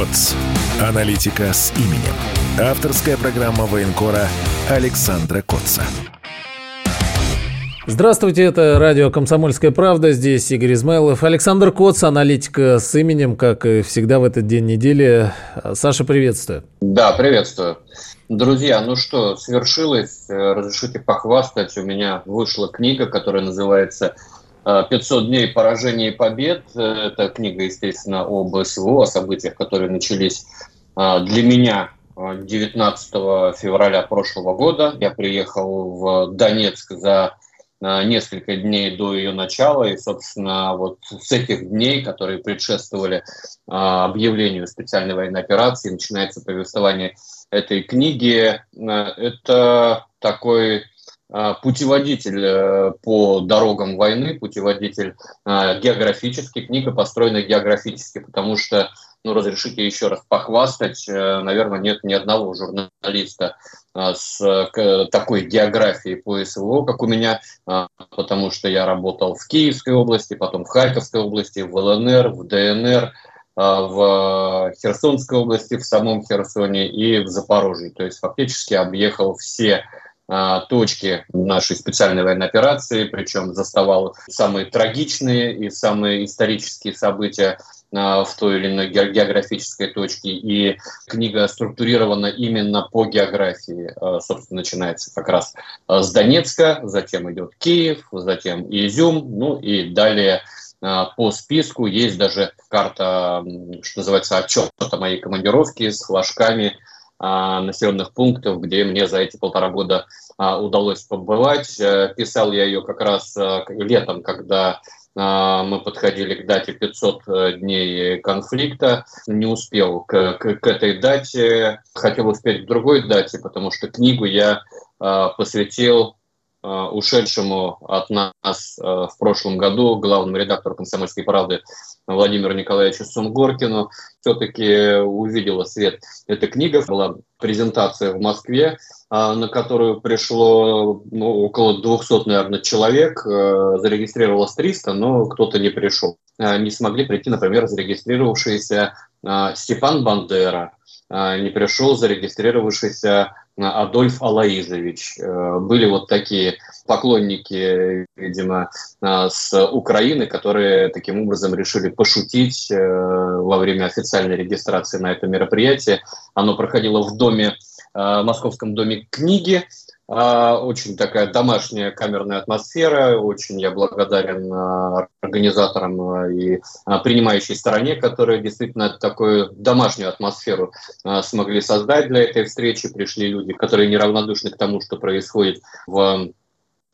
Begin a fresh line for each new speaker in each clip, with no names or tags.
КОЦ. Аналитика с именем. Авторская программа военкора Александра Котца.
Здравствуйте, это радио «Комсомольская правда». Здесь Игорь Измайлов. Александр Коц, аналитика с именем, как и всегда в этот день недели. Саша, приветствую.
Да, приветствую. Друзья, ну что, свершилось. Разрешите похвастать. У меня вышла книга, которая называется «500 дней поражений и побед». Это книга, естественно, об СВО, о событиях, которые начались а, для меня 19 февраля прошлого года. Я приехал в Донецк за несколько дней до ее начала. И, собственно, вот с этих дней, которые предшествовали объявлению специальной военной операции, начинается повествование этой книги. Это такой путеводитель э, по дорогам войны, путеводитель географический, книга построена географически, потому что ну, разрешите еще раз похвастать, э, наверное, нет ни одного журналиста э, с такой географией по СВО, как у меня, потому что я работал в Киевской области, потом в Харьковской области, в ЛНР, в ДНР, в Херсонской области, в самом Херсоне и в Запорожье. То есть фактически объехал все точки нашей специальной военной операции, причем заставал самые трагичные и самые исторические события в той или иной географической точке. И книга структурирована именно по географии. А, собственно, начинается как раз а, с Донецка, затем идет Киев, затем Изюм, ну и далее а, по списку есть даже карта, что называется, отчета моей командировки с флажками населенных пунктов, где мне за эти полтора года удалось побывать. Э, писал я ее как раз летом, когда а, мы подходили к дате 500 э, дней конфликта, не успел к, к, к этой дате, хотел успеть к другой дате, потому что книгу я а, посвятил а, ушедшему от нас в прошлом году главному редактору «Комсомольской правды» Владимиру Николаевичу Сунгоркину. Все-таки увидела свет эта книга. Была презентация в Москве, а, на которую пришло ну, около 200, наверное, человек. Э, зарегистрировалось 300, но кто-то не пришел. Э, не смогли прийти, например, зарегистрировавшийся э, Степан Бандера, не пришел зарегистрировавшийся Адольф Алаизович. Были вот такие поклонники, видимо, с Украины, которые таким образом решили пошутить во время официальной регистрации на это мероприятие. Оно проходило в доме Э, Московском доме книги. Э, очень такая домашняя камерная атмосфера. Очень я благодарен э, организаторам и принимающей стороне, которые действительно такую домашнюю атмосферу смогли создать для этой встречи. Пришли люди, которые неравнодушны к тому, что происходит в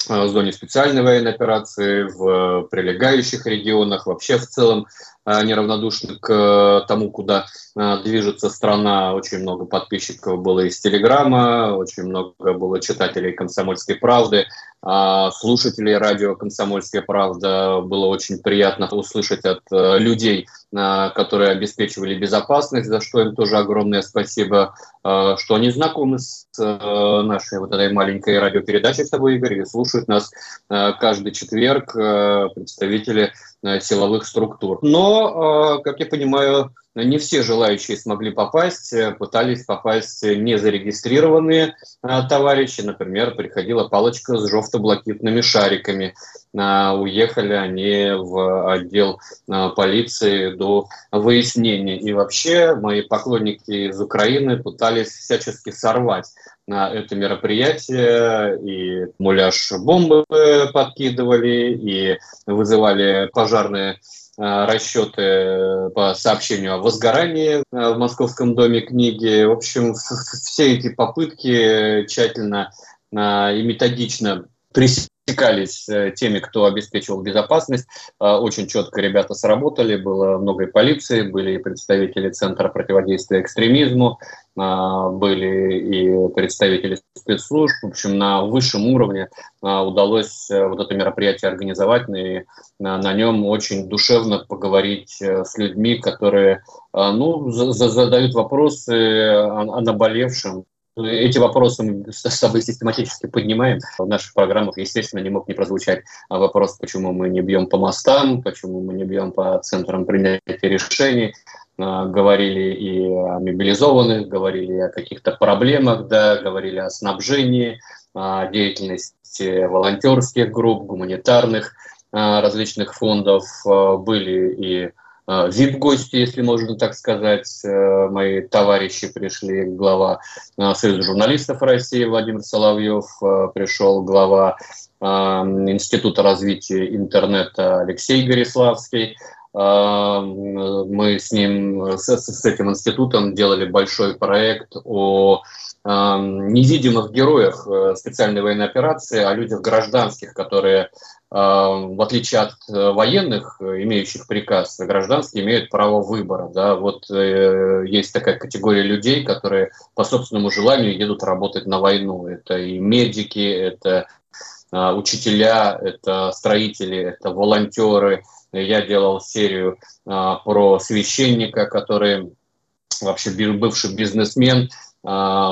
в зоне специальной военной операции, в прилегающих регионах, вообще в целом а, неравнодушны к э, тому, куда а, движется страна. Очень много подписчиков было из Телеграма, очень много было читателей «Комсомольской правды», а, слушателей радио «Комсомольская правда». Было очень приятно услышать от э, людей, которые обеспечивали безопасность, за что им тоже огромное спасибо, что они знакомы с э, нашей вот этой маленькой радиопередачей с тобой, Игорь, и слушают нас каждый четверг представители силовых структур. Но, как я понимаю, не все желающие смогли попасть, э, пытались попасть незарегистрированные а, товарищи. Например, приходила палочка с жовто-блокитными шариками. А, уехали они в отдел а, полиции до выяснения. И вообще мои поклонники из Украины пытались всячески сорвать на это мероприятие, и муляж бомбы подкидывали, и вызывали пожарные Э, расчеты по сообщению о возгорании э, в Московском доме книги. В общем, все эти попытки тщательно э, и методично пресекли пересекались э, теми, кто обеспечивал безопасность. Э, очень четко ребята сработали, было много и полиции, были и представители Центра противодействия экстремизму, э, были и представители спецслужб. В общем, на высшем уровне удалось вот это мероприятие организовать, и на нем очень душевно поговорить с людьми, которые ну, задают вопросы о наболевшем, эти вопросы мы с собой систематически поднимаем. В наших программах, естественно, не мог не прозвучать вопрос, почему мы не бьем по мостам, почему мы не бьем по центрам принятия решений. говорили и о мобилизованных, говорили о каких-то проблемах, да, говорили о снабжении, о деятельности волонтерских групп, гуманитарных различных фондов, были и VIP-гости, если можно так сказать. Мои товарищи пришли, глава Союза журналистов России Владимир Соловьев, пришел глава Института развития интернета Алексей Гориславский. Мы с ним, с, с этим институтом делали большой проект о невидимых героях э, специальной военной операции, о людях гражданских, которые, в отличие от э, военных, имеющих приказ, гражданские имеют право выбора. Да? Вот э, есть такая категория людей, которые по собственному желанию едут работать на войну. Это и медики, это а, учителя, это строители, это волонтеры. Я делал серию а, про священника, который вообще бывший бизнесмен, а,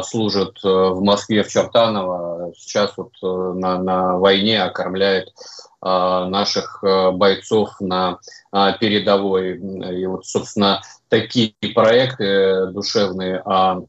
служит э, в Москве, в Чертаново, сейчас вот э, на, на войне окормляет наших э, бойцов на передовой. И вот, собственно, такие проекты душевные о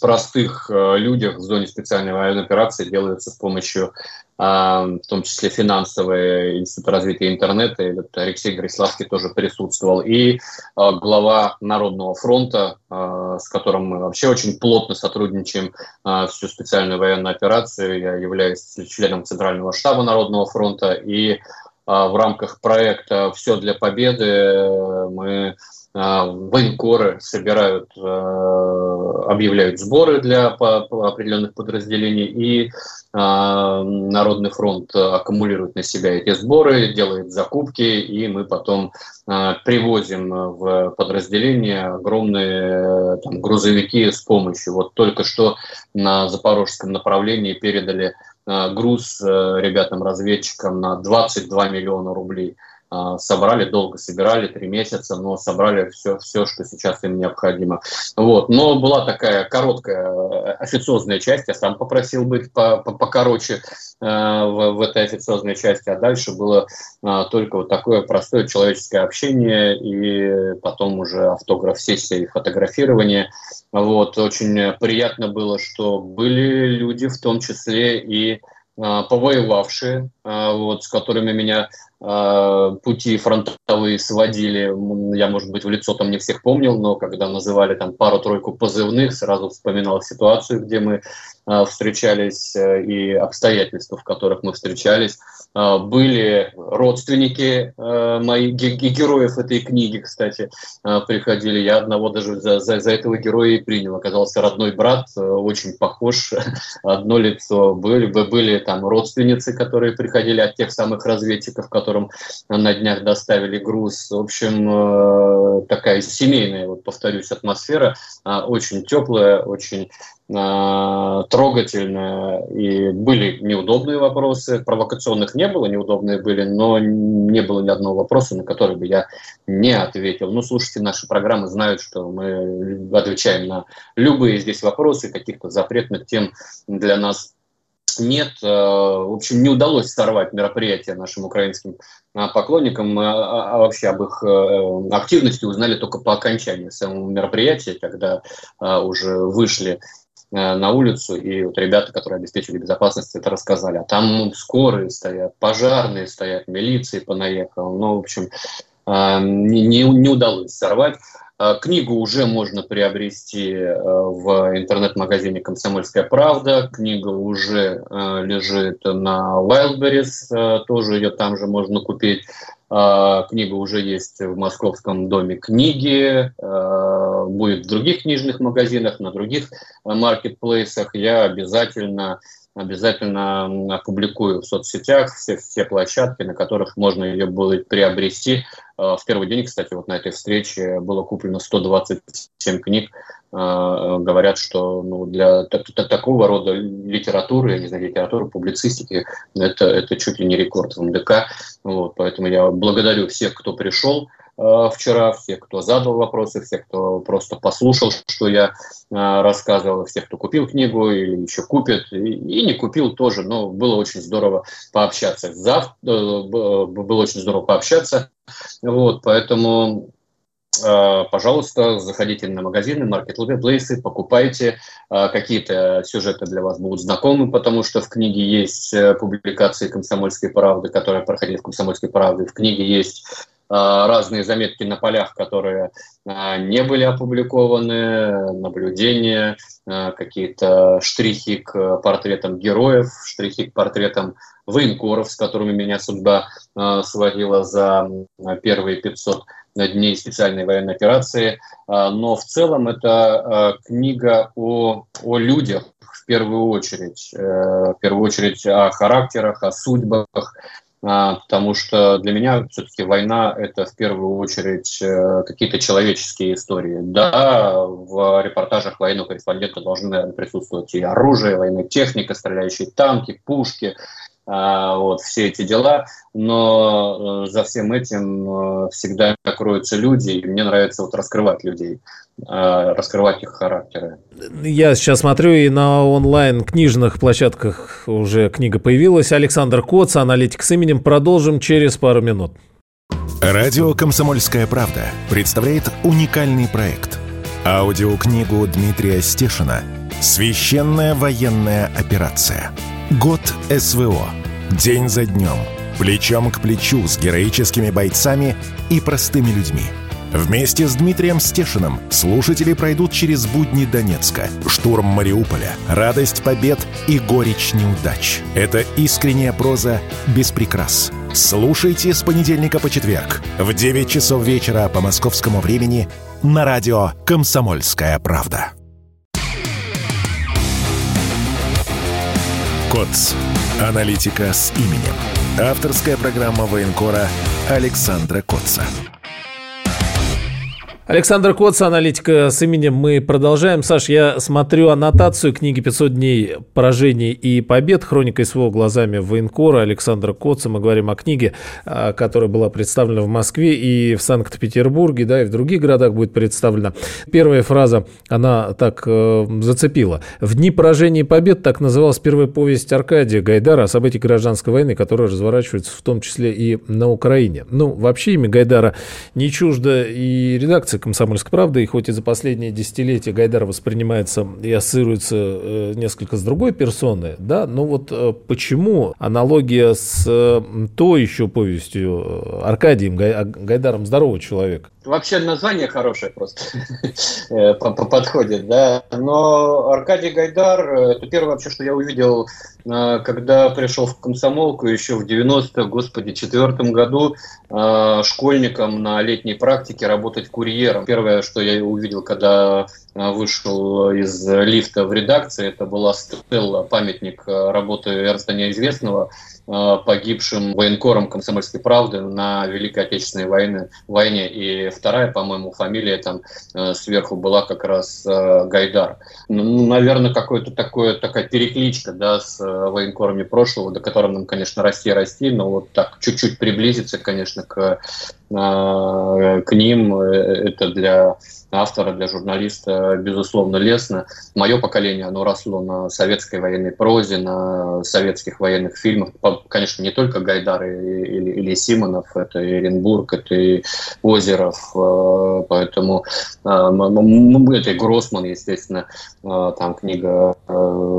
простых людях в зоне специальной военной операции делаются с помощью в том числе финансовый институт развития интернета, и Алексей Гриславский тоже присутствовал, и а, глава Народного фронта, а, с которым мы вообще очень плотно сотрудничаем а, всю специальную военную операцию. Я являюсь членом Центрального штаба Народного фронта, и в рамках проекта «Все для победы» мы а, военкоры собирают, а, объявляют сборы для определенных подразделений, и а, Народный фронт аккумулирует на себя эти сборы, делает закупки, и мы потом привозим в подразделение огромные там, грузовики с помощью. Вот только что на запорожском направлении передали груз ребятам-разведчикам на 22 миллиона рублей – а, собрали, долго собирали, три месяца, но собрали все, все, что сейчас им необходимо. Вот. Но была такая короткая э, официозная часть, я сам попросил быть покороче э, в, в этой официозной части, а дальше было э, только вот такое простое человеческое общение и потом уже автограф-сессия и фотографирование. Вот. Очень приятно было, что были люди, в том числе и повоевавшие, вот, с которыми меня пути фронтовые сводили, я, может быть, в лицо там не всех помнил, но когда называли там пару-тройку позывных, сразу вспоминал ситуацию, где мы э, встречались э, и обстоятельства, в которых мы встречались. Были родственники мои, героев этой книги, кстати, приходили. Я одного даже за, за, за этого героя и принял. Оказался родной брат, очень похож, одно лицо. Были, были там родственницы, которые приходили от тех самых разведчиков, которые которым на днях доставили груз. В общем, э, такая семейная, вот повторюсь, атмосфера, а, очень теплая, очень а, трогательная. И были неудобные вопросы, провокационных не было, неудобные были, но не было ни одного вопроса, на который бы я не ответил. Ну, слушайте, наши программы знают, что мы отвечаем на любые здесь вопросы, каких-то запретных тем для нас нет. Э, в общем, не удалось сорвать мероприятие нашим украинским э, поклонникам, а, а вообще об их э, активности узнали только по окончании самого мероприятия, когда уже вышли на улицу, и вот ребята, которые обеспечили безопасность, это рассказали. А там скорые стоят, пожарные стоят, милиции понаехал. Ну, в общем, не, не, не удалось сорвать. А, книгу уже можно приобрести э, в интернет-магазине «Комсомольская правда». Книга уже э, лежит на Wildberries, тоже ее там же можно купить. А, книга уже есть в Московском доме книги, будет в других книжных магазинах, на других маркетплейсах. Я обязательно обязательно опубликую в соцсетях все, все площадки, на которых можно ее будет приобрести. Э, в первый день, кстати, вот на этой встрече было куплено 127 книг. Э, говорят, что ну, для такого рода литературы, я не знаю, литературы, публицистики, это, это чуть ли не рекорд в МДК. Вот, поэтому я благодарю всех, кто пришел. Э, вчера, всех, кто задал вопросы, всех, кто просто послушал, что я э, рассказывал, всех, кто купил книгу или еще купит, и, и не купил тоже, но было очень здорово пообщаться. Зав... Э, было очень здорово пообщаться, вот, поэтому пожалуйста, заходите на магазины, маркетплейсы, покупайте. Какие-то сюжеты для вас будут знакомы, потому что в книге есть публикации «Комсомольской правды», которые проходили в «Комсомольской правде». В книге есть а, разные заметки на полях, которые а, не были опубликованы, наблюдения, а, какие-то штрихи к портретам героев, штрихи к портретам военкоров, с которыми меня судьба сводила за первые 500 дней специальной военной операции. Но в целом это книга о, о людях, в первую очередь, э, в первую очередь о характерах, о судьбах, а, потому что для меня все-таки война – это в первую очередь э, какие-то человеческие истории. Да, в репортажах военного корреспондента должны присутствовать и оружие, военная техника, стреляющие танки, пушки – вот, все эти дела, но э, за всем этим э, всегда кроются люди, и мне нравится вот раскрывать людей, э, раскрывать их характеры.
Я сейчас смотрю, и на онлайн-книжных площадках уже книга появилась. Александр Коц, аналитик с именем. Продолжим через пару минут.
Радио «Комсомольская правда» представляет уникальный проект. Аудиокнигу Дмитрия Стешина «Священная военная операция». Год СВО. День за днем. Плечом к плечу с героическими бойцами и простыми людьми. Вместе с Дмитрием Стешиным слушатели пройдут через будни Донецка, штурм Мариуполя, радость побед и горечь неудач. Это искренняя проза без прикрас. Слушайте с понедельника по четверг в 9 часов вечера по московскому времени на радио «Комсомольская правда». КОЦ. Аналитика с именем. Авторская программа военкора Александра Котца.
Александр Коц, аналитика с именем. Мы продолжаем. Саш, я смотрю аннотацию книги «500 дней поражений и побед. Хроника СВО глазами военкора» Александра Коца. Мы говорим о книге, а, которая была представлена в Москве и в Санкт-Петербурге, да, и в других городах будет представлена. Первая фраза, она так э, зацепила. «В дни поражений и побед» так называлась первая повесть Аркадия Гайдара о событиях гражданской войны, которая разворачивается в том числе и на Украине. Ну, вообще имя Гайдара не чуждо и редакция редакции «Комсомольской правды», и хоть и за последние десятилетия Гайдар воспринимается и ассоциируется э, несколько с другой персоной, да, но вот э, почему аналогия с э, той еще повестью Аркадием Гайдаром «Здоровый человек»?
Вообще название хорошее просто подходит, да. Но Аркадий Гайдар, это первое вообще, что я увидел, когда пришел в комсомолку еще в 90 господи, четвертом году школьником на летней практике работать курьером. Первое, что я увидел, когда вышел из лифта в редакции, это была стелла, памятник работы Эрнста Неизвестного, Э, погибшим военкором комсомольской правды на Великой Отечественной войне, войне. И вторая, по-моему, фамилия там э, сверху была как раз э, Гайдар. Ну, ну наверное, какое-то такое, такая перекличка да, с военкорами прошлого, до которого нам, конечно, расти-расти, но вот так чуть-чуть приблизиться, конечно, к, к ним, это для автора, для журналиста, безусловно, лестно. Мое поколение, оно росло на советской военной прозе, на советских военных фильмах. Конечно, не только Гайдар или, или Симонов, это и Оренбург, это и Озеров, э, поэтому э, это и Гроссман, естественно, э, там книга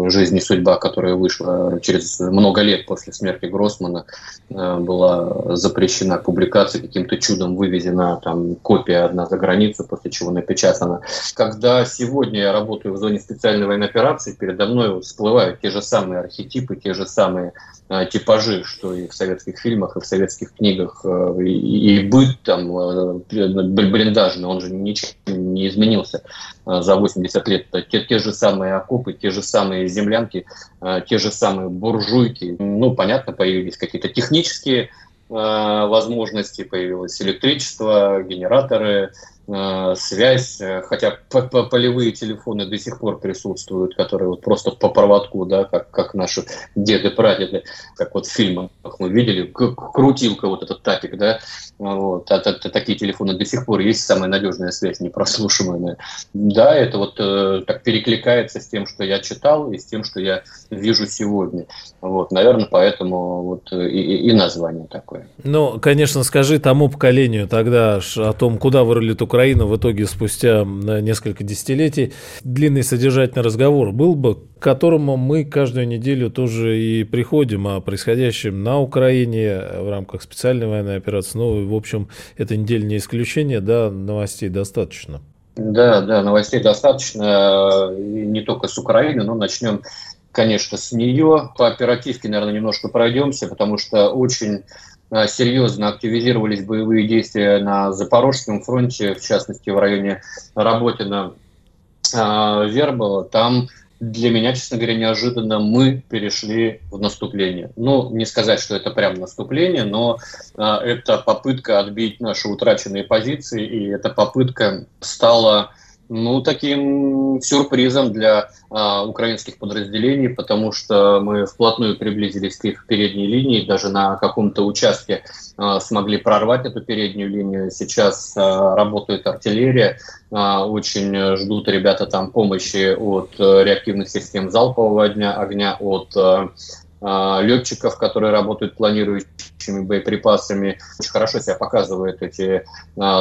«Жизнь и судьба», которая вышла через много лет после смерти Гроссмана, была запрещена публикация, каким-то чудом вывезена там копия одна за границу, после чего на напечатано. Когда сегодня я работаю в зоне специальной военной операции, передо мной всплывают те же самые архетипы, те же самые э, типажи, что и в советских фильмах, и в советских книгах, э, и, и быт там э, блиндажный, он же ничем не изменился э, за 80 лет. Те, те же самые окопы, те же самые землянки, э, те же самые буржуйки. Ну, понятно, появились какие-то технические э, возможности, появилось электричество, генераторы, связь, э, хотя полевые телефоны до сих пор присутствуют, которые вот просто по проводку, да, как, как наши деды, прадеды, как вот в фильмах мы видели, крутилка вот этот тапик, да, вот, а, а, такие телефоны до сих пор есть, самая надежная связь, непрослушиваемая. Да, это вот э, так перекликается с тем, что я читал, и с тем, что я вижу сегодня. Вот, наверное, поэтому вот и, и название такое.
Ну, конечно, скажи тому поколению тогда о том, куда вырулит Украина, Украина в итоге спустя несколько десятилетий. Длинный содержательный разговор был бы, к которому мы каждую неделю тоже и приходим о происходящем на Украине в рамках специальной военной операции. Ну, в общем, эта неделя не исключение, да, новостей достаточно.
Да, да, новостей достаточно, и не только с Украины, но начнем, конечно, с нее. По оперативке, наверное, немножко пройдемся, потому что очень серьезно активизировались боевые действия на Запорожском фронте, в частности, в районе Работина, а, Вербова. Там для меня, честно говоря, неожиданно мы перешли в наступление. Ну, не сказать, что это прям наступление, но э, это попытка отбить наши утраченные позиции, и эта попытка стала ну, таким сюрпризом для а, украинских подразделений, потому что мы вплотную приблизились к их передней линии, даже на каком-то участке а, смогли прорвать эту переднюю линию. Сейчас а, работает артиллерия, а, очень ждут ребята там помощи от а, реактивных систем залпового огня, огня от а, летчиков, которые работают планирующими боеприпасами. Очень хорошо себя показывают эти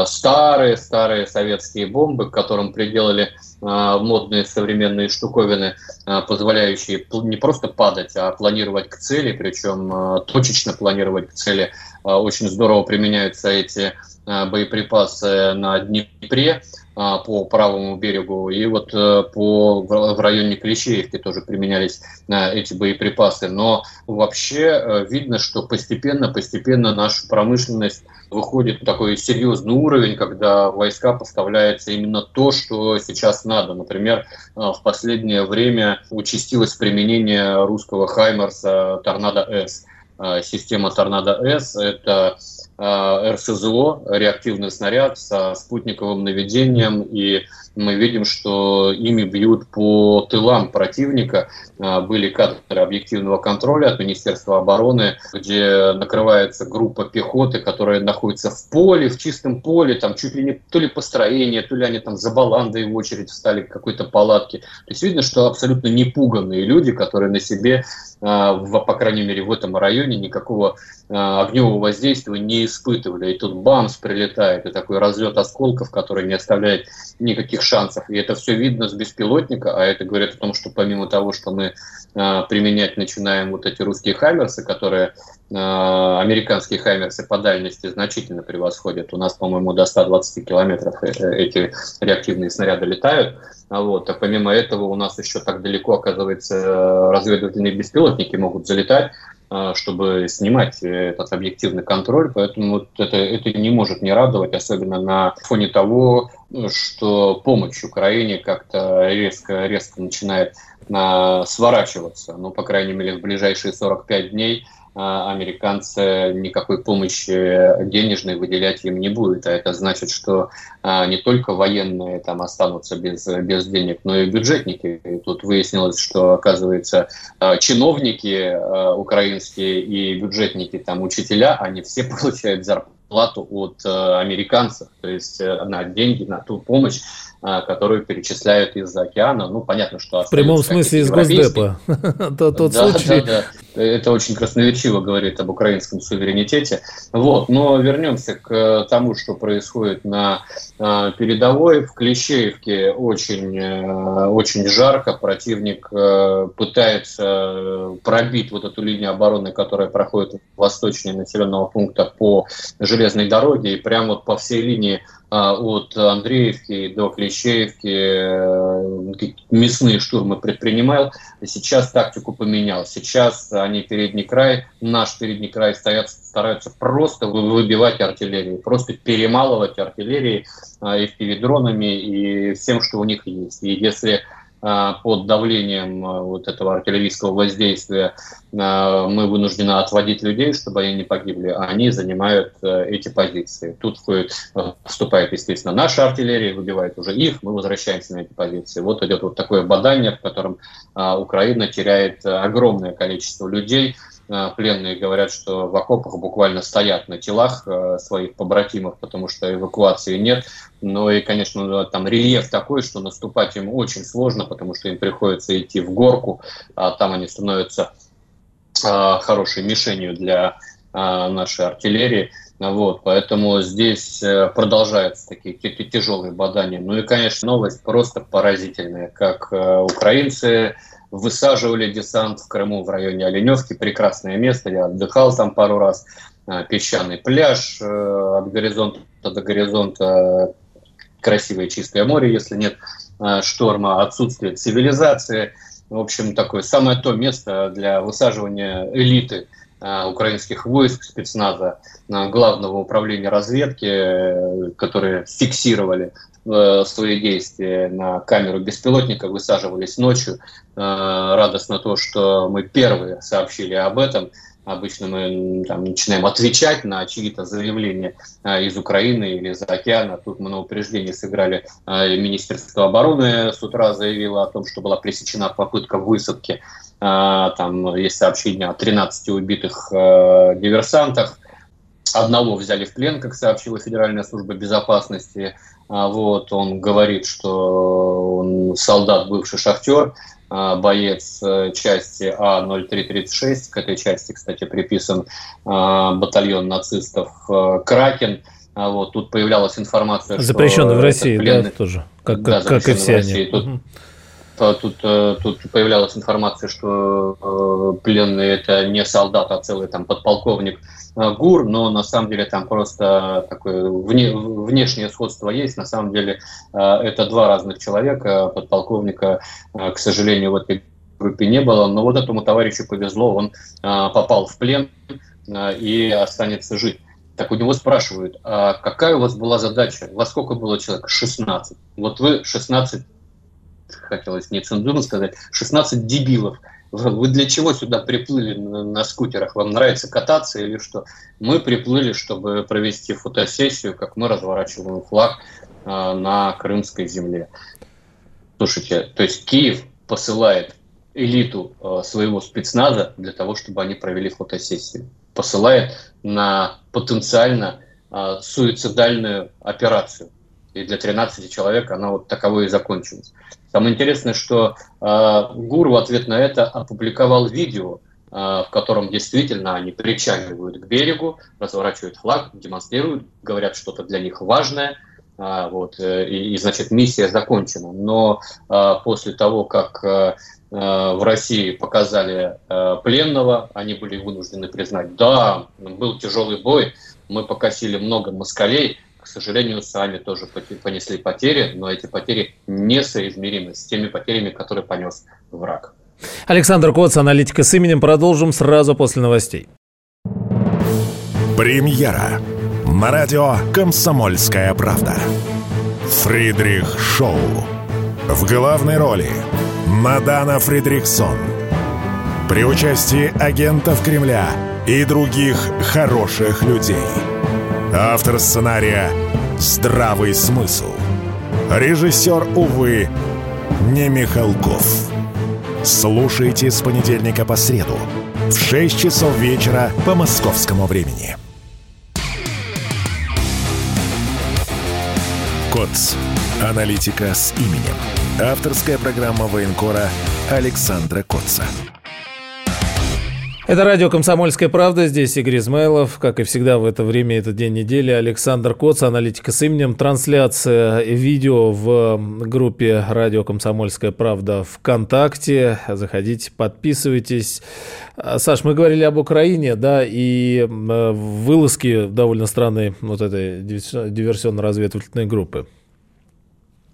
старые-старые а, советские бомбы, к которым приделали а, модные современные штуковины, позволяющие не просто падать, а планировать к цели, причем точечно планировать к цели. Очень здорово применяются эти боеприпасы на Днепре. А, по правому берегу. И вот э, по, в районе Клещеевки тоже применялись э, эти боеприпасы. Но вообще э, видно, что постепенно, постепенно наша промышленность выходит в такой серьезный уровень, когда войска поставляется именно то, что сейчас надо. Например, в последнее время участилось применение русского Хаймерса Торнадо-С. Система Торнадо-С – это Э, РСЗО, реактивный снаряд со спутниковым наведением, и мы видим, что ими бьют по тылам противника. Э, были кадры объективного контроля от Министерства обороны, где накрывается группа пехоты, которая находится в поле, в чистом поле, там чуть ли не то ли построение, то ли они там за баландой в очередь встали к какой-то палатке. То есть видно, что абсолютно непуганные люди, которые на себе, э, по крайней мере в этом районе, никакого огневого воздействия не испытывали. И тут бамс прилетает, и такой разлет осколков, который не оставляет никаких шансов. И это все видно с беспилотника, а это говорит о том, что помимо того, что мы э, применять начинаем вот эти русские хаймерсы, которые э, американские хаймерсы по дальности значительно превосходят. У нас, по-моему, до 120 километров э, эти реактивные снаряды летают. А вот. А помимо этого у нас еще так далеко, оказывается, разведывательные беспилотники могут залетать. А, чтобы снимать этот объективный контроль, поэтому вот это, это не может не радовать, особенно на фоне того, что помощь Украине как-то резко, резко начинает а, сворачиваться. Ну, по крайней мере, в ближайшие 45 дней американцы никакой помощи денежной выделять им не будет. А это значит, что а, не только военные там останутся без, без денег, но и бюджетники. И тут выяснилось, что, оказывается, а, чиновники украинские и бюджетники, там, учителя, они все получают зарплату от американцев, то есть э, на деньги, на ту помощь, а, которую перечисляют из-за океана. Ну, понятно, что...
В прямом смысле из Госдепа.
Тот случай. Это очень красноречиво говорит об украинском суверенитете. Вот. Но вернемся к тому, что происходит на а, передовой. В Клещеевке очень, э, очень жарко. Противник э, пытается пробить вот эту линию обороны, которая проходит восточнее населенного пункта по железной дороге. И прямо вот по всей линии а, от Андреевки до Клещеевки э, мясные штурмы предпринимал. Сейчас тактику поменял. Сейчас они передний край, наш передний край стоят, стараются просто выбивать артиллерию, просто перемалывать артиллерии и FPV-дронами и всем, что у них есть. И если а, под давлением а, вот этого артиллерийского воздействия а, мы вынуждены отводить людей, чтобы они не погибли, а они занимают эти позиции. Тут вступает, естественно, наша артиллерия, выбивает уже их, мы возвращаемся на эти позиции. Вот идет вот такое бадание, в котором Украина теряет огромное количество людей, Э, пленные говорят, что в окопах буквально стоят на телах э, своих побратимов, потому что эвакуации нет. Но и, конечно, там рельеф такой, что наступать им очень сложно, потому что им приходится идти в горку, а там они становятся э, хорошей мишенью для нашей артиллерии. Вот, поэтому здесь э, продолжаются такие тяжелые бадания. Ну и, конечно, новость просто поразительная, как э, украинцы высаживали десант в Крыму в районе Оленевки. Прекрасное место, я отдыхал там пару раз. Э, песчаный пляж от горизонта до горизонта, красивое чистое море, если нет шторма, отсутствие цивилизации. В общем, такое самое то место для высаживания элиты – Э, украинских войск, спецназа, э, главного управления разведки, э, которые фиксировали свои действия на камеру беспилотника, высаживались ночью. Радостно то, что мы первые сообщили об этом. Обычно мы там, начинаем отвечать на чьи-то заявления из Украины или из океана. Тут мы на упреждение сыграли. Министерство обороны с утра заявило о том, что была пресечена попытка высадки там есть сообщение о 13 убитых э, диверсантах. Одного взяли в плен, как сообщила Федеральная служба безопасности. А, вот, он говорит, что он солдат, бывший шахтер, а, боец э, части А0336. К этой части, кстати, приписан батальон нацистов э, «Кракен». Вот, тут появлялась информация,
Запрещенный что в России, пленный... да, тоже, как, да, как, и все они.
Тут. Тут, э, тут появлялась информация, что э, пленный это не солдат, а целый там подполковник э, ГУР, но на самом деле там просто такое вне, внешнее сходство есть. На самом деле это два разных человека. Подполковника, к сожалению, в этой группе не было. Но вот этому товарищу повезло, он попал в плен и останется жить. Так у него спрашивают, а какая у вас была задача? Во сколько было человек? 16. Вот вы 16 хотелось нецензурно сказать, 16 дебилов. Вы для чего сюда приплыли на скутерах? Вам нравится кататься или что? Мы приплыли, чтобы провести фотосессию, как мы разворачиваем флаг а, на крымской земле. Слушайте, то есть Киев посылает элиту а, своего спецназа для того, чтобы они провели фотосессию. Посылает на потенциально а, суицидальную операцию. И для 13 человек она вот таковой и закончилась. Самое интересное, что э, ГУР в ответ на это опубликовал видео, э, в котором действительно они причаливают к берегу, разворачивают флаг, демонстрируют, говорят что-то для них важное, э, вот, э, и, и, значит, миссия закончена. Но э, после того, как э, в России показали э, пленного, они были вынуждены признать, да, был тяжелый бой, мы покосили много москалей, к сожалению, сами тоже понесли потери, но эти потери несоизмеримы с теми потерями, которые понес враг.
Александр Коц, аналитика с именем. Продолжим сразу после новостей.
Премьера на радио «Комсомольская правда». Фридрих Шоу. В главной роли Мадана Фридрихсон. При участии агентов Кремля и других хороших людей – Автор сценария «Здравый смысл». Режиссер, увы, не Михалков. Слушайте с понедельника по среду в 6 часов вечера по московскому времени. КОЦ. Аналитика с именем. Авторская программа военкора Александра Котца.
Это радио «Комсомольская правда». Здесь Игорь Измайлов. Как и всегда в это время, этот день недели. Александр Коц, аналитика с именем. Трансляция видео в группе «Радио «Комсомольская правда» ВКонтакте. Заходите, подписывайтесь. Саш, мы говорили об Украине, да, и вылазки довольно странной вот этой диверсионно-разведывательной группы.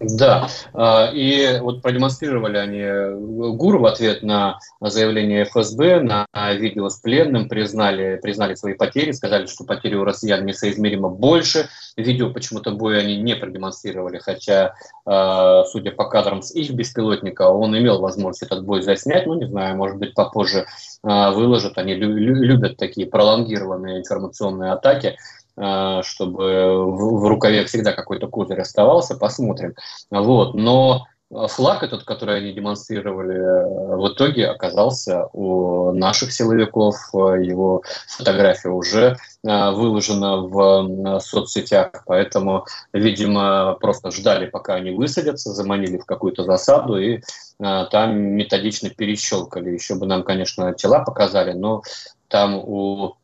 Да, а, и вот продемонстрировали они ГУР в ответ на заявление ФСБ, на видео с пленным, признали, признали свои потери, сказали, что потери у россиян несоизмеримо больше. Видео почему-то боя они не продемонстрировали, хотя, а, судя по кадрам с их беспилотника, он имел возможность этот бой заснять, ну, не знаю, может быть, попозже а, выложат. Они любят такие пролонгированные информационные атаки. Э, чтобы в, рукаве всегда какой-то козырь оставался, посмотрим. Вот. Но флаг этот, который они демонстрировали, э, в итоге оказался у наших силовиков. Его фотография уже э, выложена в соцсетях, поэтому, видимо, просто ждали, пока они высадятся, заманили в какую-то засаду и там методично перещелкали. Еще бы нам, конечно, тела показали, но там у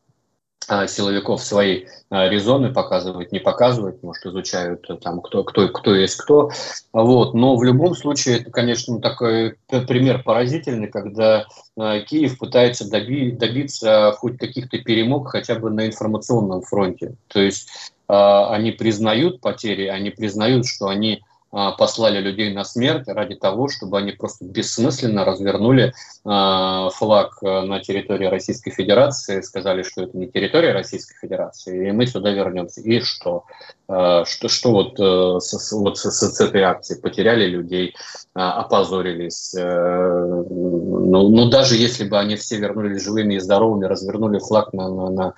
силовиков свои а, резоны показывают, не показывают, может, изучают э, там, кто, кто, кто есть кто. Вот. Но в любом случае, это, конечно, такой пример поразительный, когда Киев пытается доби, добиться хоть каких-то перемог хотя бы на информационном фронте. То есть они признают потери, они признают, что они послали людей на смерть ради того, чтобы они просто бессмысленно развернули а, флаг э, на территории Российской Федерации, сказали, что это не территория Российской Федерации, и мы сюда вернемся. И что? А, что, что вот, э, с, вот с, с этой акцией? Потеряли людей, опозорились. Э, ну, ну, даже если бы они все вернулись живыми и здоровыми, развернули флаг на, на, на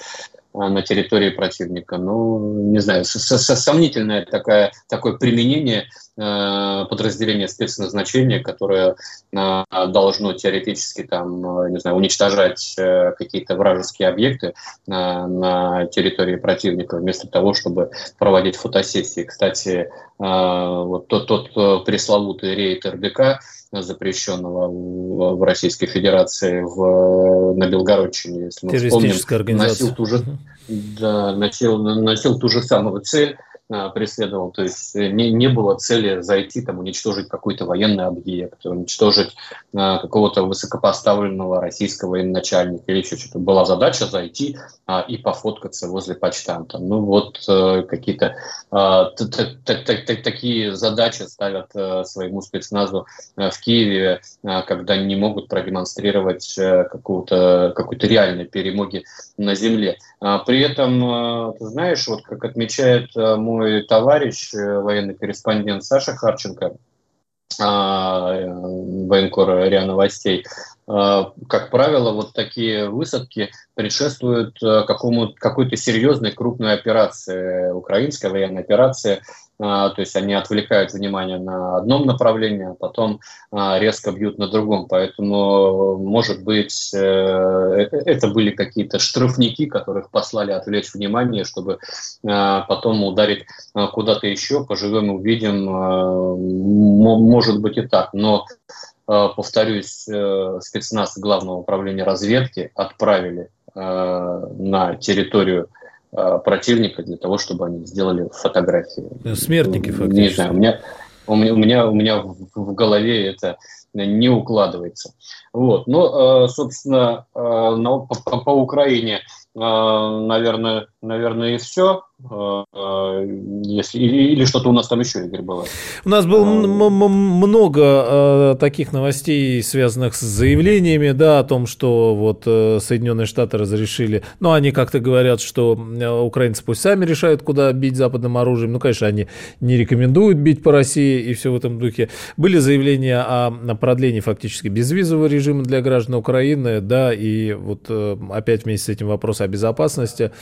на территории противника. Ну, не знаю, сомнительное такое, такое применение Э, подразделение спецназначения, которое э, должно теоретически там, э, не знаю, уничтожать какие-то вражеские объекты на территории противника, вместо того, чтобы проводить фотосессии. Кстати, вот тот, тот пресловутый рейд РДК, запрещенного в Российской Федерации в, на Белгородчине, если мы вспомним, носил ту, же, да, носил, носил ту же самую цель преследовал. То есть э, не, не было цели зайти, там, уничтожить какой-то военный объект, уничтожить э, какого-то высокопоставленного российского военачальника или еще что-то. Была задача зайти э, и пофоткаться возле почтанта. Ну вот э, какие-то э, такие задачи ставят э, своему спецназу э, в Киеве, э, когда не могут продемонстрировать э, какую-то какой-то реальной перемоги на земле. А при этом, э, ты знаешь, вот как отмечает э, мой мой товарищ, э, военный корреспондент Саша Харченко, а, э, военкор РИА Новостей, а, как правило, вот такие высадки предшествуют э, какому, какой-то серьезной крупной операции, украинской военной операции, то есть они отвлекают внимание на одном направлении, а потом а, резко бьют на другом. Поэтому, может быть, э, это были какие-то штрафники, которых послали отвлечь внимание, чтобы а, потом ударить куда-то еще. Поживем, увидим. Может быть и так. Но повторюсь, э, спецназ Главного управления разведки отправили на территорию противника для того, чтобы они сделали фотографии.
Смертники фактически.
Не знаю, у меня, у меня, у меня, у меня в, голове это не укладывается. Вот. Но, э, собственно, э, по, по Украине, наверное, наверное, и все. Э, если, или, или что-то у нас там еще, Игорь, было?
У нас было а... много э, таких новостей, связанных с заявлениями, да, о том, что вот э, Соединенные Штаты разрешили, ну, они как-то говорят, что э, украинцы пусть сами решают, куда бить западным оружием, ну, конечно, они не рекомендуют бить по России и все в этом духе. Были заявления о, о продлении фактически безвизового режима для граждан Украины, да, и вот э, опять вместе с этим вопрос о безопасности.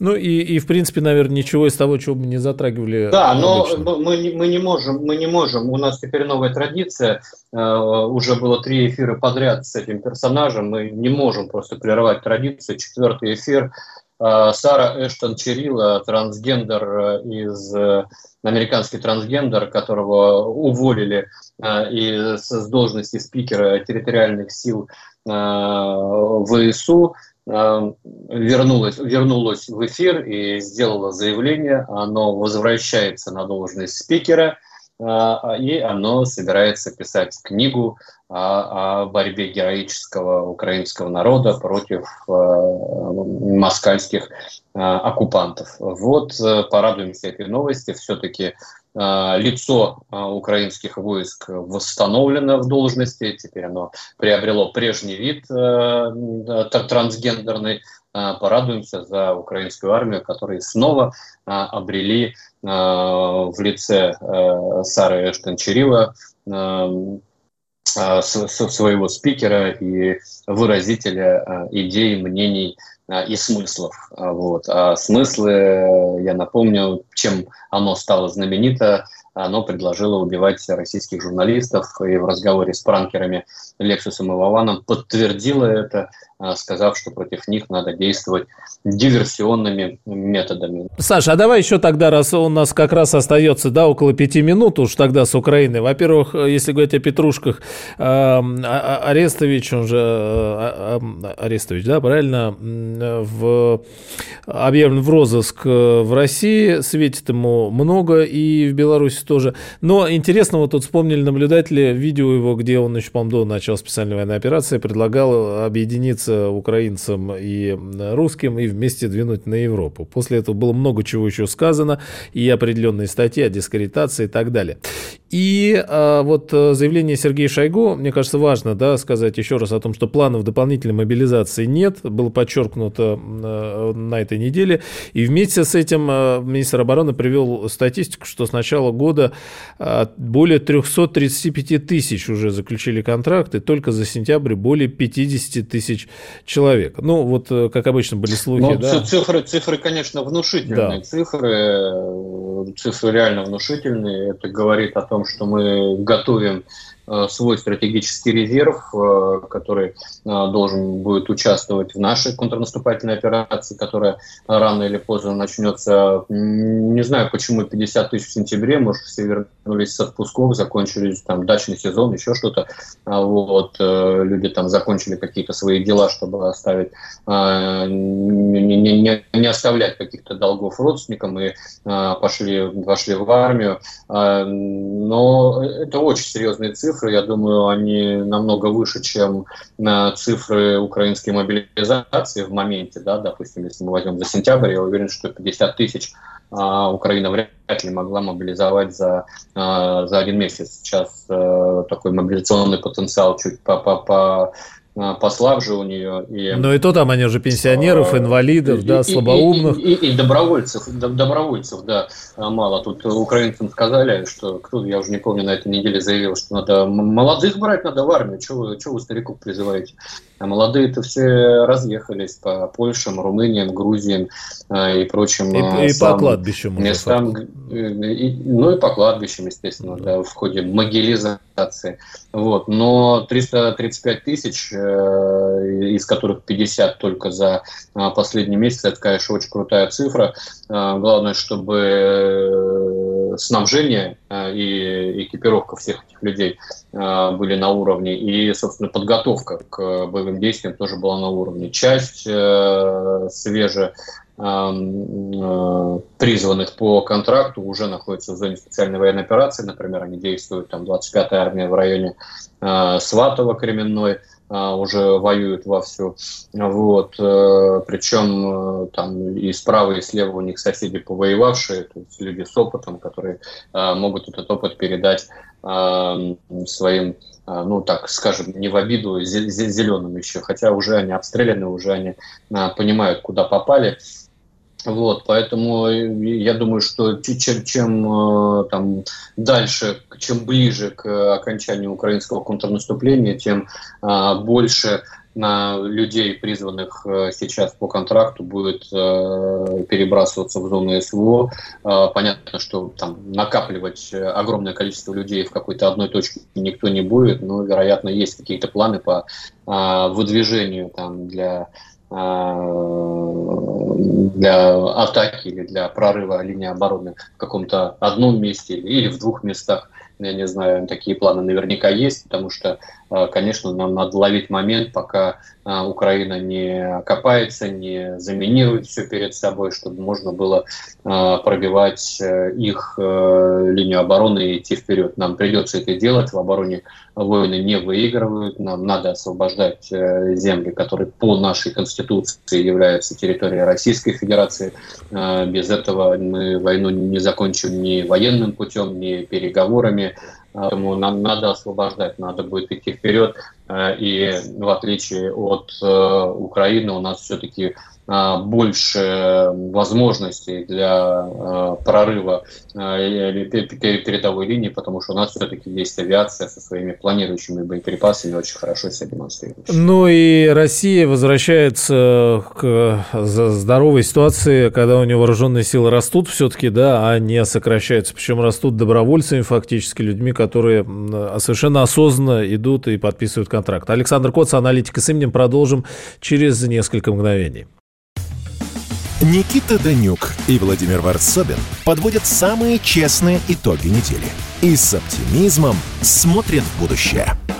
Ну, и, и в принципе, наверное, наверное, ничего из того, чего мы не затрагивали.
Да, но мы, не, мы не можем, мы не можем. У нас теперь новая традиция. Э, уже было три эфира подряд с этим персонажем. Мы не можем просто прерывать традицию. Четвертый эфир. Э, Сара Эштон Черила, трансгендер э, из американский трансгендер, которого уволили и с должности спикера территориальных сил ВСУ, вернулась, вернулась в эфир и сделала заявление. Оно возвращается на должность спикера, а, и оно собирается писать книгу о, о борьбе героического украинского народа против э, москальских э, оккупантов. Вот э, порадуемся этой новости. Все-таки Э, лицо э, украинских войск восстановлено в должности, теперь оно приобрело прежний вид э, трансгендерный. Порадуемся за украинскую армию, которые снова обрели в лице Сары Эштон-Чирила своего спикера и выразителя идей, мнений а, и смыслов. А, вот. А смыслы, я напомню, чем оно стало знаменито, оно предложило убивать российских журналистов и в разговоре с пранкерами Лексусом и Вованом подтвердило это. Сказав, что против них надо действовать диверсионными методами.
Саша, а давай еще тогда, раз у нас как раз остается, да, около пяти минут уж тогда с Украины. Во-первых, если говорить о Петрушках, э, Арестович, он же э, Арестович, да, правильно, в, объявлен в розыск в России, светит ему много и в Беларуси тоже. Но интересно, вот тут вспомнили наблюдатели видео его, где он еще, по-моему, до начала специальной военной операции предлагал объединиться украинцам и русским и вместе двинуть на Европу. После этого было много чего еще сказано, и определенные статьи о дискредитации и так далее. И а, вот э, заявление Сергея Шойгу, мне кажется, важно да, сказать еще раз о том, что планов дополнительной мобилизации нет, было подчеркнуто э, на этой неделе. И вместе с этим э, министр обороны привел статистику, что с начала года э, более 335 тысяч уже заключили контракты, только за сентябрь более 50 тысяч человек. Ну, вот, как обычно, были слухи. Ну,
да? цифры, цифры, конечно, внушительные. Да. Цифры, цифры реально внушительные. Это говорит о том, том, что мы готовим свой стратегический резерв, э, который э, должен будет участвовать в нашей контрнаступательной операции, которая рано или поздно начнется. Не знаю, почему 50 тысяч в сентябре, может, все вернулись с отпусков, закончились там дачный сезон, еще что-то. А вот, люди там закончили какие-то свои дела, чтобы оставить, не, не, не оставлять каких-то долгов родственникам и пошли, пошли в армию. Но это очень серьезные цифры цифры, я думаю, они намного выше, чем на цифры украинской мобилизации в моменте, да, допустим, если мы возьмем за сентябрь, я уверен, что 50 тысяч а, Украина вряд ли могла мобилизовать за, а, за один месяц. Сейчас а, такой мобилизационный потенциал чуть по, по, по а, послабже у нее.
И, Но и то там они уже пенсионеров, а, инвалидов, и, да, слабоумных.
И, и, и, и добровольцев, добровольцев, да, мало. Тут украинцам сказали, что кто я уже не помню, на этой неделе заявил, что надо молодых брать надо в армию. Чего вы, чего вы стариков призываете? А молодые-то все разъехались по Польшам, Румыниям, Грузиям и прочим
и, и по кладбищам
местам. И, ну и по кладбищам, естественно, да, в ходе могилизации. Вот. Но 335 тысяч, э, из которых 50 только за а, последний месяц, это, конечно, очень крутая цифра. Главное, чтобы э, снабжение и экипировка всех этих людей были на уровне, и, собственно, подготовка к боевым действиям тоже была на уровне. Часть э, свеже э, призванных по контракту уже находятся в зоне специальной военной операции. Например, они действуют, там 25-я армия в районе э, Сватова, Кременной, э, уже воюют вовсю. Вот. Э, причем э, там и справа, и слева у них соседи повоевавшие, то есть люди с опытом, которые э, могут этот опыт передать своим а, ну так скажем, не в обиду зеленым еще, хотя уже они обстреляны, уже они а, понимают, куда попали. Вот, поэтому я думаю, что чем, чем а, там дальше, чем ближе к окончанию украинского контрнаступления, тем больше на людей, призванных э, сейчас по контракту, будет э, перебрасываться в зону СВО. Э, понятно, что там накапливать огромное количество людей в какой-то одной точке никто не будет, но, вероятно, есть какие-то планы по выдвижению там, для для атаки или для прорыва линии обороны в каком-то одном месте или в двух местах. Я не знаю, такие планы наверняка есть, потому что, конечно, нам надо ловить момент, пока э, Украина не копается, не заминирует все перед собой, чтобы можно было э, пробивать их линию обороны и идти вперед. Нам придется это делать, в обороне войны не выигрывают, нам надо освобождать земли, которые по нашей конституции являются территорией Российской Федерации. Без этого мы войну не закончим ни военным путем, ни переговорами, Поэтому нам надо освобождать, надо будет идти вперед. Э, и в отличие от э, Украины у нас все-таки а, больше возможностей для прорыва передовой линии, потому что у нас все-таки есть авиация со своими планирующими боеприпасами очень хорошо себя демонстрирует.
Ну и Россия возвращается к здоровой ситуации, когда у нее вооруженные силы растут все-таки, да, а не сокращаются. Причем растут добровольцами, фактически людьми, которые совершенно осознанно идут и подписывают контракт. Александр Коц, аналитик с именем. Продолжим через несколько мгновений.
Никита Данюк и Владимир Варсобин подводят самые честные итоги недели и с оптимизмом смотрят в будущее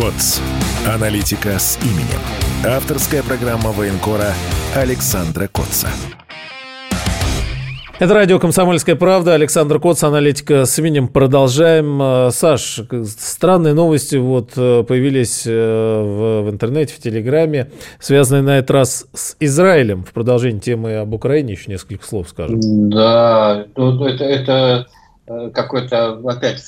КОЦ. Аналитика с именем. Авторская программа военкора Александра Котца.
Это радио «Комсомольская правда». Александр Коц, аналитика с именем. Продолжаем. Э, Саш, странные новости вот э, появились э, в, в интернете, в Телеграме, связанные на этот раз с Израилем. В продолжении темы об Украине еще несколько слов скажем.
Да, это, это Э, какой-то опять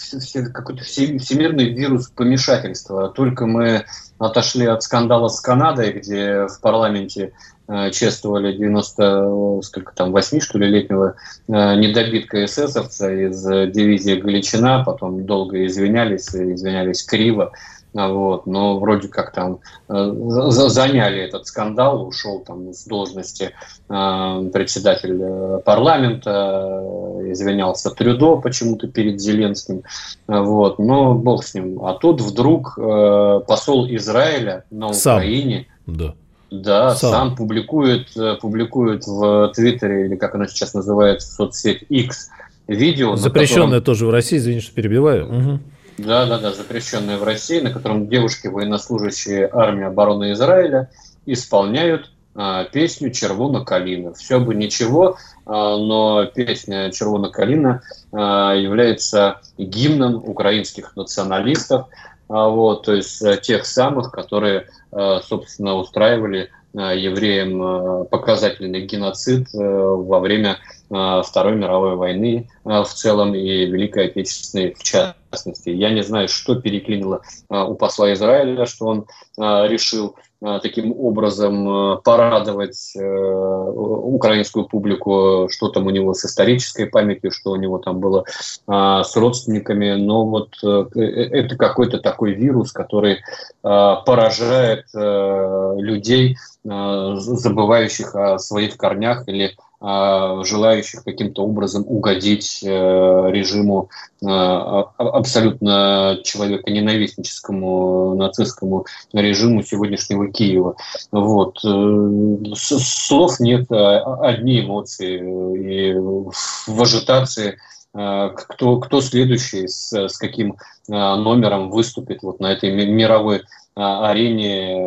какой-то всемирный вирус помешательства. Только мы отошли от скандала с Канадой, где в парламенте э, чествовали 90, сколько там, 8, что ли, летнего э, недобитка эсэсовца из дивизии Галичина, потом долго извинялись, извинялись криво. Вот, но вроде как там э, заняли этот скандал, ушел там с должности э, председатель э, парламента, э, извинялся Трюдо почему-то перед Зеленским, вот, но бог с ним. А тут вдруг э, посол Израиля на Украине,
сам. да,
да, сам. сам публикует, публикует в Твиттере или как оно сейчас называется, в соцсеть X видео,
запрещенное котором... тоже в России, извини, что перебиваю. Угу
да, да, да, запрещенное в России, на котором девушки, военнослужащие армии обороны Израиля, исполняют а, песню «Червона калина». Все бы ничего, а, но песня «Червона калина» а, является гимном украинских националистов, вот, то есть а, тех самых, которые, а, собственно, устраивали а, евреям показательный геноцид во время Второй мировой войны в целом и Великой Отечественной в частности. Я не знаю, что переклинило а, у посла Израиля, что он решил таким образом порадовать э, украинскую публику, что там у него с исторической памятью, что у него там было с родственниками. Но вот э, э, это какой-то такой вирус, который поражает людей, забывающих о своих корнях или а, желающих каким-то образом угодить э, режиму э, абсолютно человека ненавистническому нацистскому режиму сегодняшнего Киева. Вот. Э, слов нет, а, одни эмоции и в ажитации кто, кто следующий, с, с каким номером выступит вот на этой мировой а, арене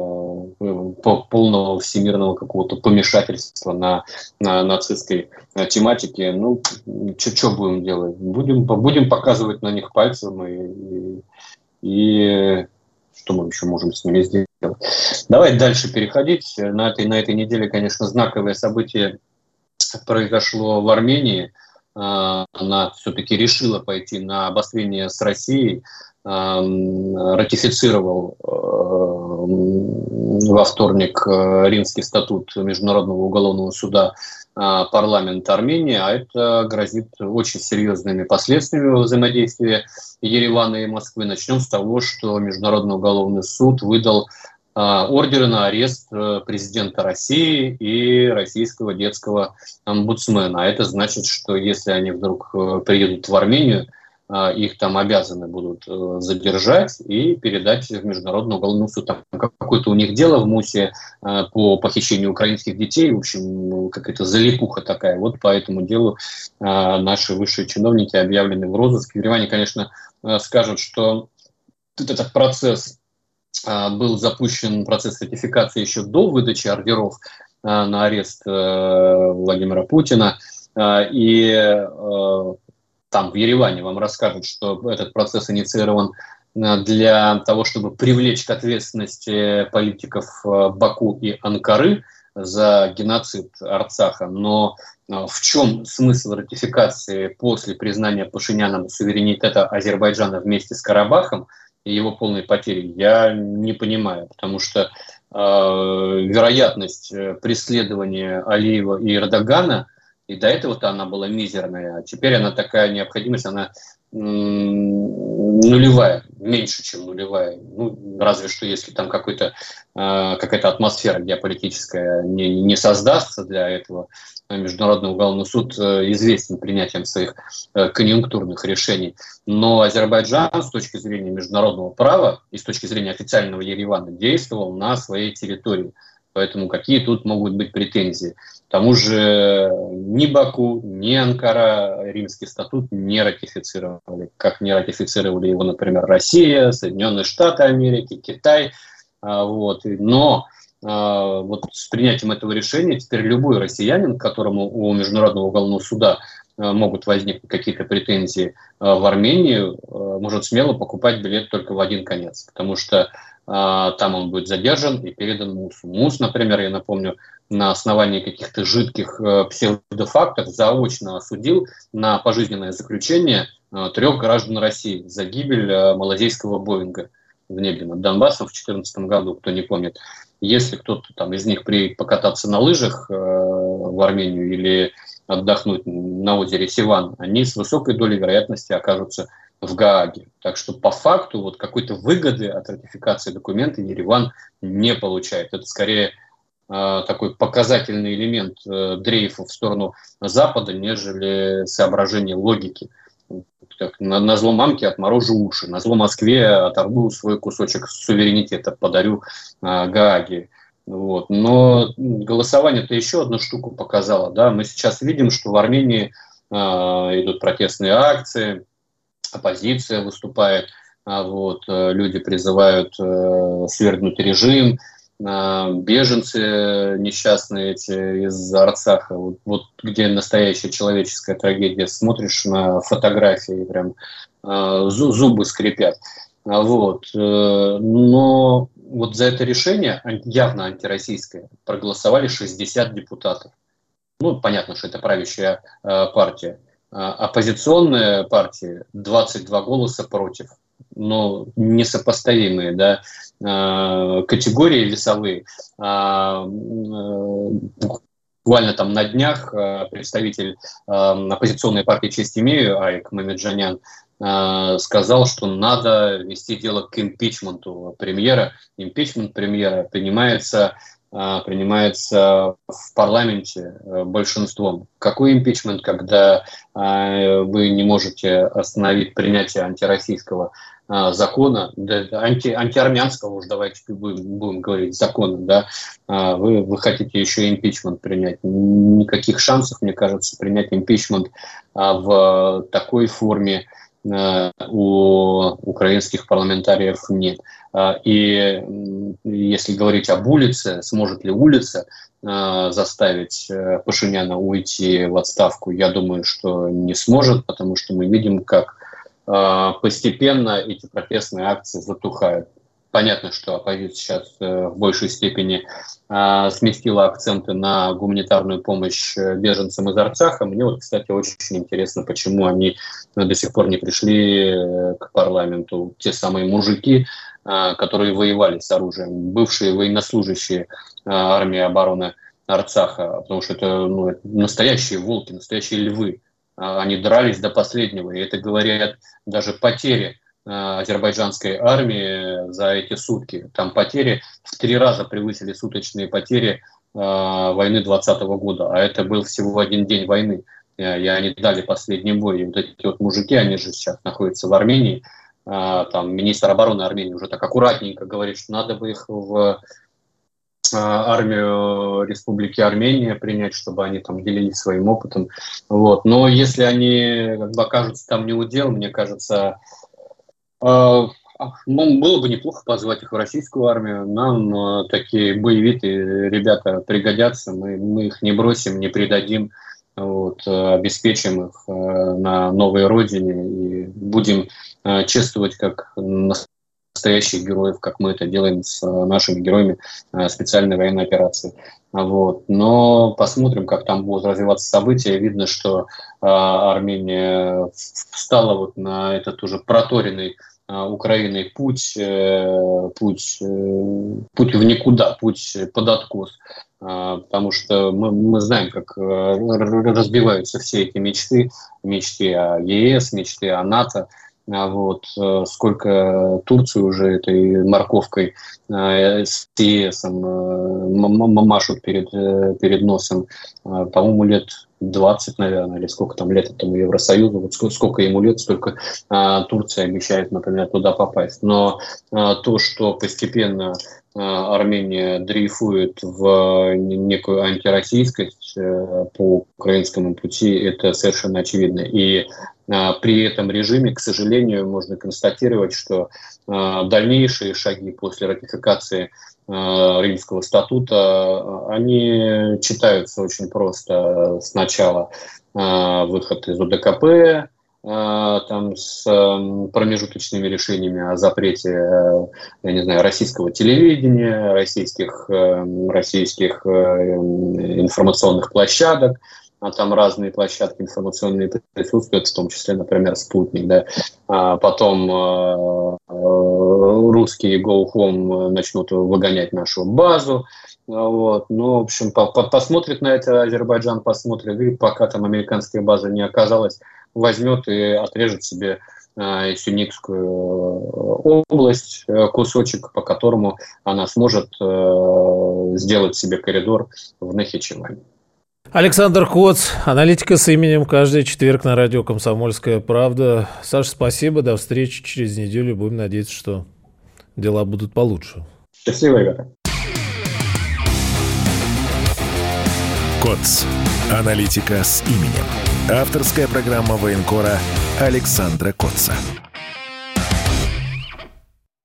э, полного всемирного какого-то помешательства на, на нацистской э, тематике. Ну, что будем делать? Будем, будем показывать на них пальцем и, и, и что мы еще можем с ними сделать. Давай дальше переходить. На этой, на этой неделе, конечно, знаковое событие произошло в Армении. А, она все-таки решила пойти на обострение с Россией ратифицировал во вторник э, Римский статут Международного уголовного суда парламент Армении, а это грозит очень серьезными последствиями взаимодействия Еревана и Москвы. Начнем с того, что Международный уголовный суд выдал ордеры на арест э, президента России и российского детского омбудсмена. А это значит, что если они вдруг э, приедут в Армению, их там обязаны будут э, задержать и передать в Международный уголовный суд. Там какое-то у них дело в МУСе э, по похищению украинских детей, в общем, какая-то залипуха такая. Вот по этому делу э, наши высшие чиновники объявлены в розыск. В Ереване, конечно, скажут, что этот процесс был запущен, процесс ратификации еще до выдачи ордеров на арест Владимира Путина. И там в Ереване вам расскажут, что этот процесс инициирован э, для того, чтобы привлечь к ответственности политиков э, Баку и Анкары за геноцид Арцаха. Но э, в чем смысл ратификации после признания Пашиняном суверенитета Азербайджана вместе с Карабахом? Его полной потери, я не понимаю, потому что э, вероятность преследования Алиева и Эрдогана, и до этого-то она была мизерная, а теперь она такая необходимость, она нулевая, меньше, чем нулевая. Ну, разве что если там какой-то, э, какая-то атмосфера геополитическая не, не создастся для этого, Международный уголовный суд э, известен принятием своих э, конъюнктурных решений. Но Азербайджан с точки зрения международного права и с точки зрения официального Еревана действовал на своей территории. Поэтому какие тут могут быть претензии? К тому же ни Баку, ни Анкара Римский статут не ратифицировали. Как не ратифицировали его, например, Россия, Соединенные Штаты Америки, Китай. А, вот. Но а, вот с принятием этого решения теперь любой россиянин, к которому у Международного уголовного суда а, могут возникнуть какие-то претензии в Армению, может смело покупать билет только в один конец, потому что а, там он будет задержан и передан МУСу. МУС, например, я напомню, на основании каких-то жидких э, псевдофактов заочно осудил на пожизненное заключение э, трех граждан России за гибель э, малазийского Боинга в небе над Донбассом в 2014 году, кто не помнит. Если кто-то там из них приедет покататься на лыжах в Армению или отдохнуть на озере Сиван, они с высокой долей вероятности окажутся в Гааге. Так что по факту вот какой-то выгоды от ратификации документа Ереван не получает. Это скорее такой показательный элемент э, дрейфа в сторону Запада, нежели соображение логики. Так, на, на зло мамке отморожу уши, на зло Москве оторву свой кусочек суверенитета, подарю э, Гааге. Вот. Но голосование-то еще одну штуку показало. Да? Мы сейчас видим, что в Армении э, идут протестные акции, оппозиция выступает, а вот, э, люди призывают э, свергнуть режим, а, беженцы несчастные эти из Арцаха, вот, вот где настоящая человеческая трагедия, смотришь на фотографии, прям э, зубы скрипят. Вот. Но вот за это решение, явно антироссийское, проголосовали 60 депутатов. Ну, понятно, что это правящая партия. А, оппозиционные партии 22 голоса против, но несопоставимые, да, а, категории весовые. А, буквально там на днях представитель оппозиционной партии «Честь имею» Айк Мамеджанян сказал, что надо вести дело к импичменту премьера. Импичмент премьера принимается принимается в парламенте э, большинством. Какой импичмент, когда а, вы не можете остановить принятие антироссийского а, закона, да, анти, антиармянского уж давайте будем, будем говорить закона, да, вы, вы хотите еще импичмент принять. Никаких шансов, мне кажется, принять импичмент в такой форме, у украинских парламентариев нет. А, и если говорить об улице, сможет ли улица э, заставить э, Пашиняна уйти в отставку, я думаю, что не сможет, потому что мы видим, как постепенно эти протестные акции затухают. Понятно, что оппозиция сейчас э, в большей степени э, сместила акценты на гуманитарную помощь э, беженцам из Арцаха. Мне вот, кстати, очень интересно, почему они до сих пор не пришли к парламенту. Те самые мужики, которые воевали с оружием, бывшие военнослужащие армии обороны Арцаха, потому что это, ну, настоящие волки, настоящие львы. Они дрались до последнего, и это говорят даже потери Э, азербайджанской армии за эти сутки. Там потери в три раза превысили суточные потери э, войны 2020 года, а это был всего один день войны. Э, и они дали последний бой. И вот эти вот мужики, они же сейчас находятся в Армении. Там министр обороны Армении уже так аккуратненько говорит, что надо бы их в армию Республики Армения принять, чтобы они там делились своим опытом. Вот. Но если они как бы окажутся там не удел, мне кажется, ну, было бы неплохо позвать их в российскую армию. Нам э, такие боевитые ребята пригодятся. Мы, мы их не бросим, не предадим. Вот, э, обеспечим их э, на новой родине и будем чествовать как настоящих героев, как мы это делаем с нашими героями специальной военной операции. Вот. Но посмотрим, как там будут развиваться события. Видно, что Армения встала вот на этот уже проторенный Украиной путь, путь, путь в никуда, путь под откос. Потому что мы, мы знаем, как разбиваются все эти мечты, мечты о ЕС, мечты о НАТО – а вот, э, сколько Турции уже этой морковкой э, с ЕС э, машут перед, перед носом, по-моему, лет 20, наверное, или сколько там лет этому Евросоюзу, вот сколько, сколько ему лет, столько Турция обещает, например, туда попасть. Но то, что постепенно Армения дрейфует в некую антироссийскость по украинскому пути, это совершенно очевидно. И а, при этом режиме, к сожалению, можно констатировать, что а, дальнейшие шаги после ратификации а, Римского статута, они читаются очень просто. Сначала выход из УДКП, там с промежуточными решениями о запрете, я не знаю, российского телевидения, российских, российских информационных площадок, а там разные площадки информационные присутствуют, в том числе, например, «Спутник». Да. А потом э, русские Go Home начнут выгонять нашу базу. Вот. Ну, в общем, по -по посмотрит на это Азербайджан, посмотрит, и пока там американская база не оказалась, возьмет и отрежет себе э, Сюникскую область, э, кусочек, по которому она сможет э, сделать себе коридор в Нахичеване.
Александр Коц, аналитика с именем каждый четверг на радио «Комсомольская правда». Саша, спасибо, до встречи через неделю. Будем надеяться, что дела будут получше.
Счастливо, ребята.
КОЦ. Аналитика с именем. Авторская программа военкора Александра Котца.